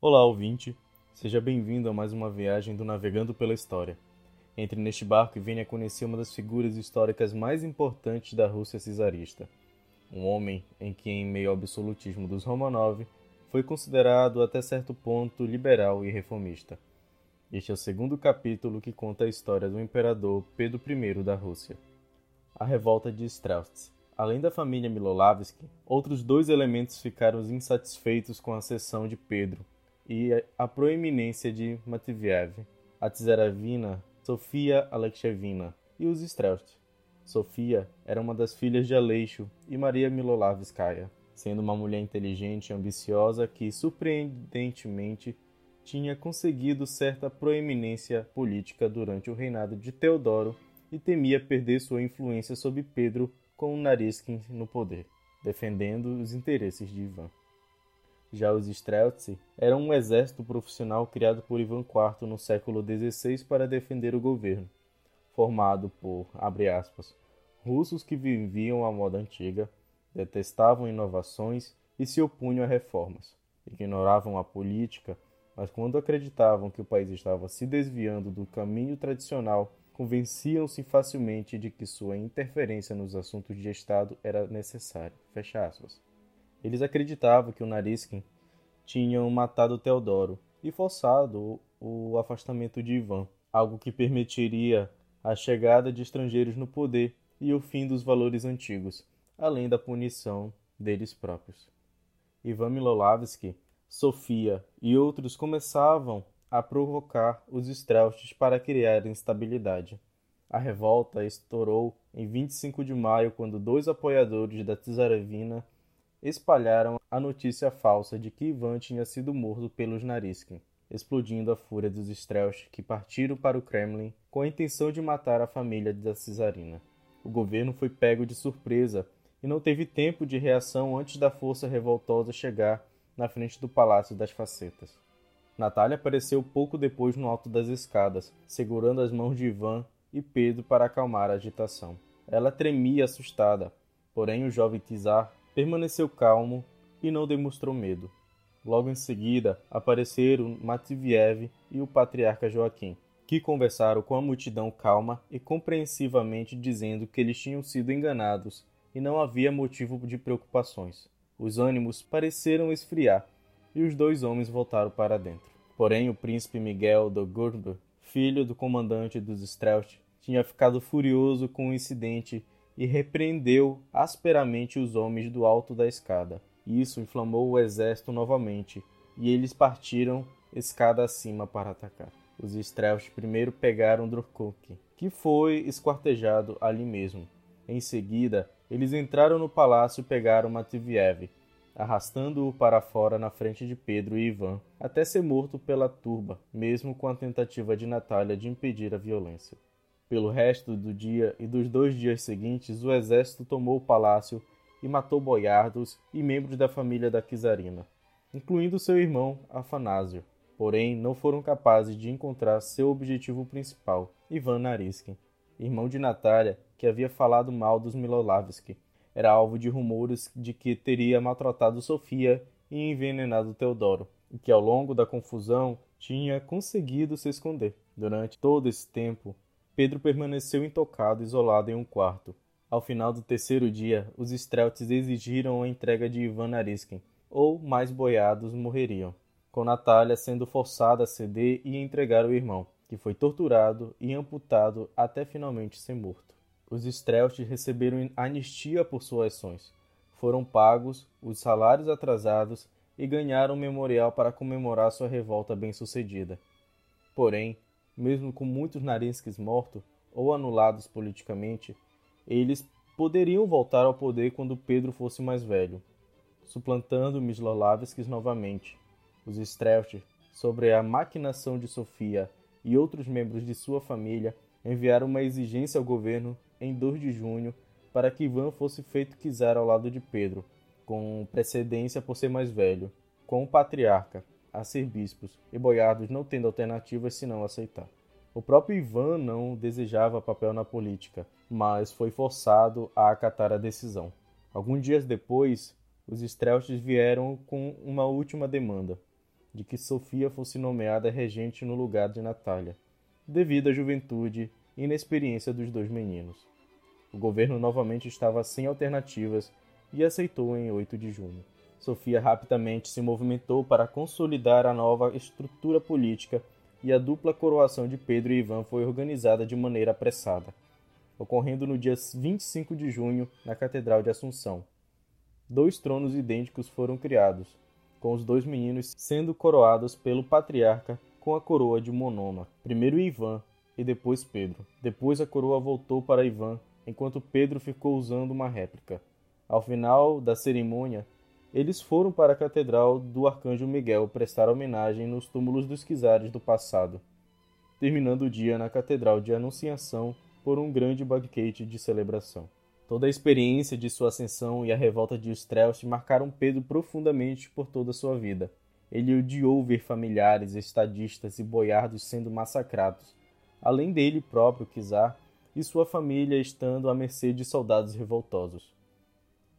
Olá, ouvinte. Seja bem-vindo a mais uma viagem do Navegando pela História. Entre neste barco e venha conhecer uma das figuras históricas mais importantes da Rússia czarista. Um homem em que, em meio ao absolutismo dos Romanov, foi considerado até certo ponto liberal e reformista. Este é o segundo capítulo que conta a história do imperador Pedro I da Rússia. A revolta de Streltsy. Além da família Milolavsky, outros dois elementos ficaram insatisfeitos com a cessão de Pedro e a proeminência de Matviev, a tsaravina Sofia Alexeyevna e os Streltsy. Sofia era uma das filhas de Aleixo e Maria Milolavskaya, sendo uma mulher inteligente e ambiciosa que, surpreendentemente, tinha conseguido certa proeminência política durante o reinado de Teodoro e temia perder sua influência sobre Pedro com Nariskin no poder, defendendo os interesses de Ivan. Já os Streltsy eram um exército profissional criado por Ivan IV no século XVI para defender o governo, formado por, abre aspas, russos que viviam à moda antiga, detestavam inovações e se opunham a reformas, ignoravam a política, mas quando acreditavam que o país estava se desviando do caminho tradicional, convenciam-se facilmente de que sua interferência nos assuntos de Estado era necessária. Fecha aspas. Eles acreditavam que o Nariskin tinham matado Teodoro e forçado o afastamento de Ivan, algo que permitiria a chegada de estrangeiros no poder e o fim dos valores antigos, além da punição deles próprios. Ivan Milolavsky, Sofia e outros começavam a provocar os Strauss para criar instabilidade. A revolta estourou em 25 de maio quando dois apoiadores da Tsarevina espalharam a notícia falsa de que Ivan tinha sido morto pelos Nariskin, explodindo a fúria dos Strauss que partiram para o Kremlin com a intenção de matar a família da Cesarina. O governo foi pego de surpresa e não teve tempo de reação antes da força revoltosa chegar na frente do Palácio das Facetas. Natália apareceu pouco depois no alto das escadas, segurando as mãos de Ivan e Pedro para acalmar a agitação. Ela tremia assustada, porém o jovem Tsar permaneceu calmo e não demonstrou medo. Logo em seguida, apareceram Matviev e o patriarca Joaquim, que conversaram com a multidão calma e compreensivamente dizendo que eles tinham sido enganados e não havia motivo de preocupações. Os ânimos pareceram esfriar e os dois homens voltaram para dentro. Porém, o príncipe Miguel de Gurb, filho do comandante dos Strelch, tinha ficado furioso com o incidente e repreendeu asperamente os homens do alto da escada. Isso inflamou o exército novamente, e eles partiram escada acima para atacar. Os Strelch primeiro pegaram Drukuk, que foi esquartejado ali mesmo. Em seguida, eles entraram no palácio e pegaram Matviev, arrastando-o para fora na frente de Pedro e Ivan, até ser morto pela turba, mesmo com a tentativa de Natália de impedir a violência. Pelo resto do dia e dos dois dias seguintes, o exército tomou o palácio e matou boiardos e membros da família da Kizarina, incluindo seu irmão Afanásio. Porém, não foram capazes de encontrar seu objetivo principal, Ivan Nariskin, irmão de Natália, que havia falado mal dos Milolavsky. Era alvo de rumores de que teria maltratado Sofia e envenenado Teodoro, e que ao longo da confusão tinha conseguido se esconder. Durante todo esse tempo, Pedro permaneceu intocado, isolado em um quarto. Ao final do terceiro dia, os Strelts exigiram a entrega de Ivan Nariskin, ou mais boiados morreriam, com Natália sendo forçada a ceder e entregar o irmão, que foi torturado e amputado até finalmente ser morto. Os Strelts receberam anistia por suas ações, foram pagos os salários atrasados e ganharam um memorial para comemorar sua revolta bem-sucedida. Porém, mesmo com muitos Narinskis mortos ou anulados politicamente, eles poderiam voltar ao poder quando Pedro fosse mais velho, suplantando Mislolavskis novamente. Os Strelch, sobre a maquinação de Sofia e outros membros de sua família, enviaram uma exigência ao governo em 2 de junho para que Ivan fosse feito czar ao lado de Pedro, com precedência por ser mais velho, com o patriarca, a ser bispos, e boiardos não tendo alternativas senão aceitar. O próprio Ivan não desejava papel na política, mas foi forçado a acatar a decisão. Alguns dias depois, os Strelches vieram com uma última demanda. de que Sofia fosse nomeada regente no lugar de Natália, devido à juventude e inexperiência dos dois meninos. O governo novamente estava sem alternativas e aceitou em 8 de junho. Sofia rapidamente se movimentou para consolidar a nova estrutura política e a dupla coroação de Pedro e Ivan foi organizada de maneira apressada, ocorrendo no dia 25 de junho na Catedral de Assunção. Dois tronos idênticos foram criados, com os dois meninos sendo coroados pelo patriarca com a coroa de monoma, primeiro Ivan e depois Pedro. Depois a coroa voltou para Ivan, enquanto Pedro ficou usando uma réplica. Ao final da cerimônia, eles foram para a Catedral do Arcanjo Miguel prestar homenagem nos túmulos dos czares do passado, terminando o dia na Catedral de Anunciação por um grande banquete de celebração. Toda a experiência de sua ascensão e a revolta de Strelch marcaram Pedro profundamente por toda a sua vida. Ele odiou ver familiares, estadistas e boiardos sendo massacrados, além dele próprio, Kizar, e sua família estando à mercê de soldados revoltosos.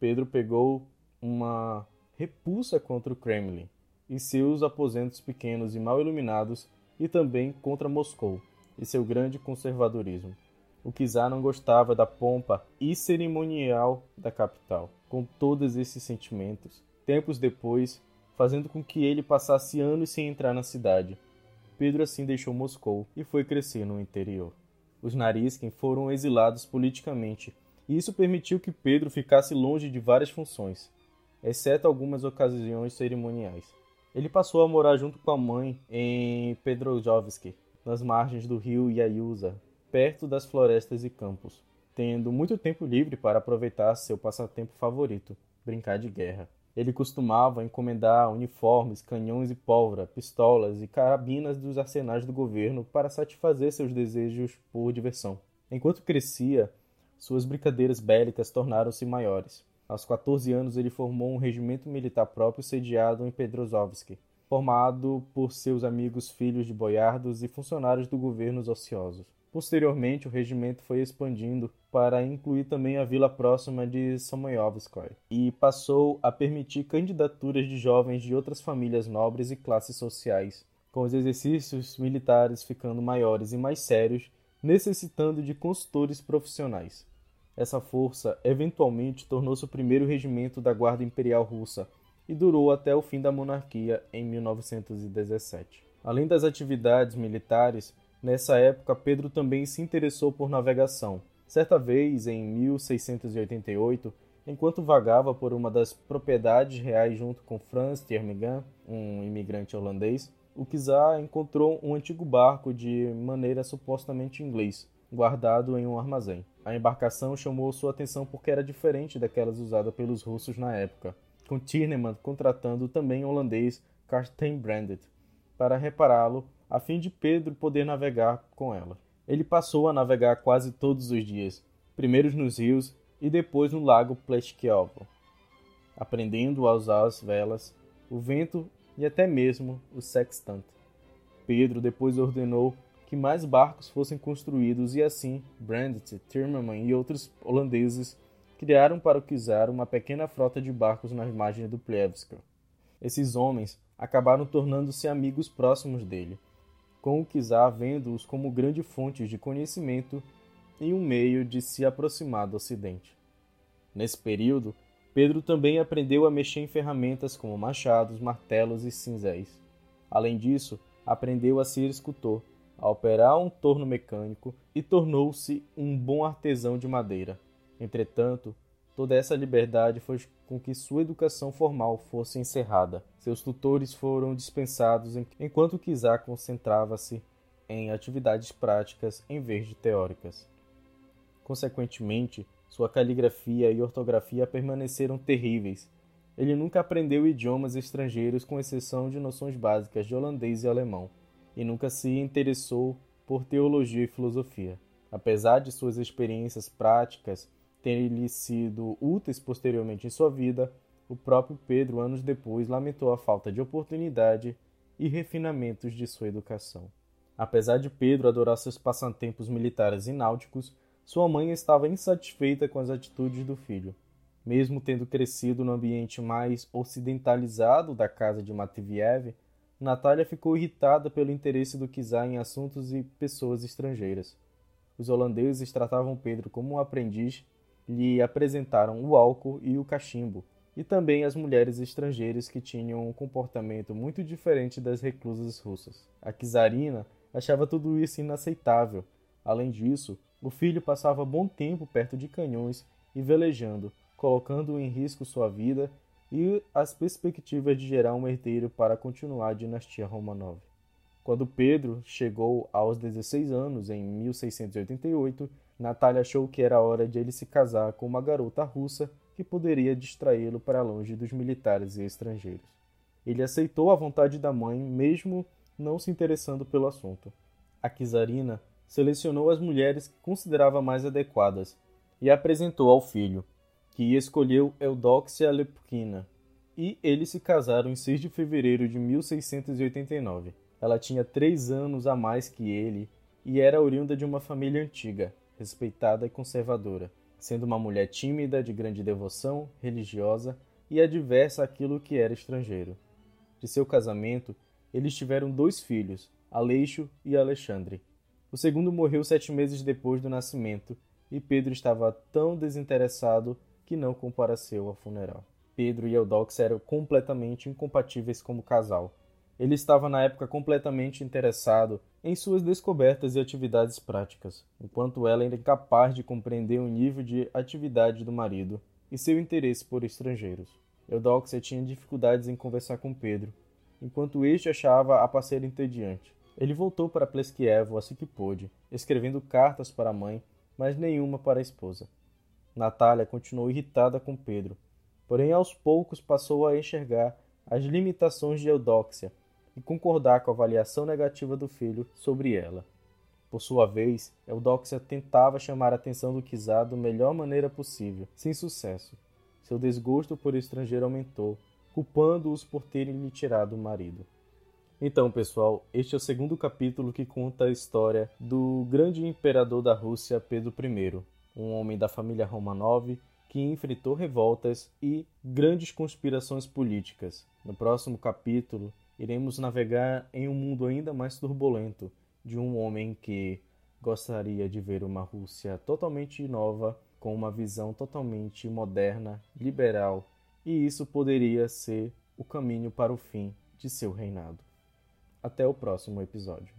Pedro pegou uma repulsa contra o Kremlin e seus aposentos pequenos e mal iluminados, e também contra Moscou e seu grande conservadorismo. O czar não gostava da pompa e cerimonial da capital. Com todos esses sentimentos, tempos depois, fazendo com que ele passasse anos sem entrar na cidade, Pedro assim deixou Moscou e foi crescer no interior. Os Nariskin foram exilados politicamente, e isso permitiu que Pedro ficasse longe de várias funções, exceto algumas ocasiões cerimoniais. Ele passou a morar junto com a mãe em Pedrojovsk, nas margens do rio Iaiusa, perto das florestas e campos, tendo muito tempo livre para aproveitar seu passatempo favorito, brincar de guerra. Ele costumava encomendar uniformes, canhões e pólvora, pistolas e carabinas dos arsenais do governo para satisfazer seus desejos por diversão. Enquanto crescia, suas brincadeiras bélicas tornaram-se maiores. Aos 14 anos, ele formou um regimento militar próprio sediado em Pedrozovsk, formado por seus amigos filhos de boiardos e funcionários do governo ociosos. Posteriormente, o regimento foi expandindo para incluir também a vila próxima de Samoyovskoy e passou a permitir candidaturas de jovens de outras famílias nobres e classes sociais, com os exercícios militares ficando maiores e mais sérios, necessitando de consultores profissionais. Essa força eventualmente tornou-se o primeiro regimento da Guarda Imperial Russa e durou até o fim da monarquia em 1917. Além das atividades militares, nessa época Pedro também se interessou por navegação. Certa vez, em 1688, enquanto vagava por uma das propriedades reais junto com Franz Termigan, um imigrante holandês, o czar encontrou um antigo barco de maneira supostamente inglês, guardado em um armazém. A embarcação chamou sua atenção porque era diferente daquelas usadas pelos russos na época, com Tiernemann contratando também o holandês Carsten Brandt para repará-lo, a fim de Pedro poder navegar com ela. Ele passou a navegar quase todos os dias, primeiro nos rios e depois no lago Pleshkiovo, aprendendo a usar as velas, o vento e até mesmo o sextante. Pedro depois ordenou que mais barcos fossem construídos e assim Brandt, Timmerman e outros holandeses criaram para o czar uma pequena frota de barcos nas margens do Plevska. Esses homens acabaram tornando-se amigos próximos dele, com o czar vendo-os como grande fonte de conhecimento e um meio de se aproximar do Ocidente. Nesse período, Pedro também aprendeu a mexer em ferramentas como machados, martelos e cinzéis. Além disso, aprendeu a ser escultor a operar um torno mecânico e tornou-se um bom artesão de madeira. Entretanto, toda essa liberdade fez com que sua educação formal fosse encerrada. Seus tutores foram dispensados enquanto Kizar concentrava-se em atividades práticas em vez de teóricas. Consequentemente, sua caligrafia e ortografia permaneceram terríveis. Ele nunca aprendeu idiomas estrangeiros com exceção de noções básicas de holandês e alemão e nunca se interessou por teologia e filosofia. Apesar de suas experiências práticas terem lhe sido úteis posteriormente em sua vida, o próprio Pedro, anos depois, lamentou a falta de oportunidade e refinamentos de sua educação. Apesar de Pedro adorar seus passatempos militares e náuticos, sua mãe estava insatisfeita com as atitudes do filho. Mesmo tendo crescido no ambiente mais ocidentalizado da casa de Matviev, Natália ficou irritada pelo interesse do czar em assuntos e pessoas estrangeiras. Os holandeses tratavam Pedro como um aprendiz, lhe apresentaram o álcool e o cachimbo, e também as mulheres estrangeiras que tinham um comportamento muito diferente das reclusas russas. A czarina achava tudo isso inaceitável. Além disso, o filho passava bom tempo perto de canhões e velejando, colocando em risco sua vida e as perspectivas de gerar um herdeiro para continuar a dinastia Romanov. Quando Pedro chegou aos 16 anos, em 1688, Natália achou que era hora de ele se casar com uma garota russa que poderia distraí-lo para longe dos militares e estrangeiros. Ele aceitou a vontade da mãe, mesmo não se interessando pelo assunto. A czarina selecionou as mulheres que considerava mais adequadas e apresentou ao filho, que escolheu Eudóxia Lepkina, e eles se casaram em 6 de fevereiro de 1689. Ela tinha três anos a mais que ele e era oriunda de uma família antiga, respeitada e conservadora, sendo uma mulher tímida, de grande devoção, religiosa e adversa àquilo que era estrangeiro. De seu casamento, eles tiveram dois filhos, Aleixo e Alexandre. O segundo morreu sete meses depois do nascimento e Pedro estava tão desinteressado que não compareceu ao funeral. Pedro e Eudox eram completamente incompatíveis como casal. Ele estava na época completamente interessado em suas descobertas e atividades práticas, enquanto ela era incapaz de compreender o nível de atividade do marido e seu interesse por estrangeiros. Eudoxia tinha dificuldades em conversar com Pedro, enquanto este achava a parceira entediante. Ele voltou para Pleskievo assim que pôde, escrevendo cartas para a mãe, mas nenhuma para a esposa. Natália continuou irritada com Pedro, porém aos poucos passou a enxergar as limitações de Eudóxia e concordar com a avaliação negativa do filho sobre ela. Por sua vez, Eudóxia tentava chamar a atenção do Kizar da melhor maneira possível, sem sucesso. Seu desgosto por estrangeiro aumentou, culpando-os por terem lhe tirado o marido. Então, pessoal, este é o segundo capítulo que conta a história do grande imperador da Rússia, Pedro I, um homem da família Romanov que enfrentou revoltas e grandes conspirações políticas. No próximo capítulo, iremos navegar em um mundo ainda mais turbulento de um homem que gostaria de ver uma Rússia totalmente nova, com uma visão totalmente moderna, liberal, e isso poderia ser o caminho para o fim de seu reinado. Até o próximo episódio.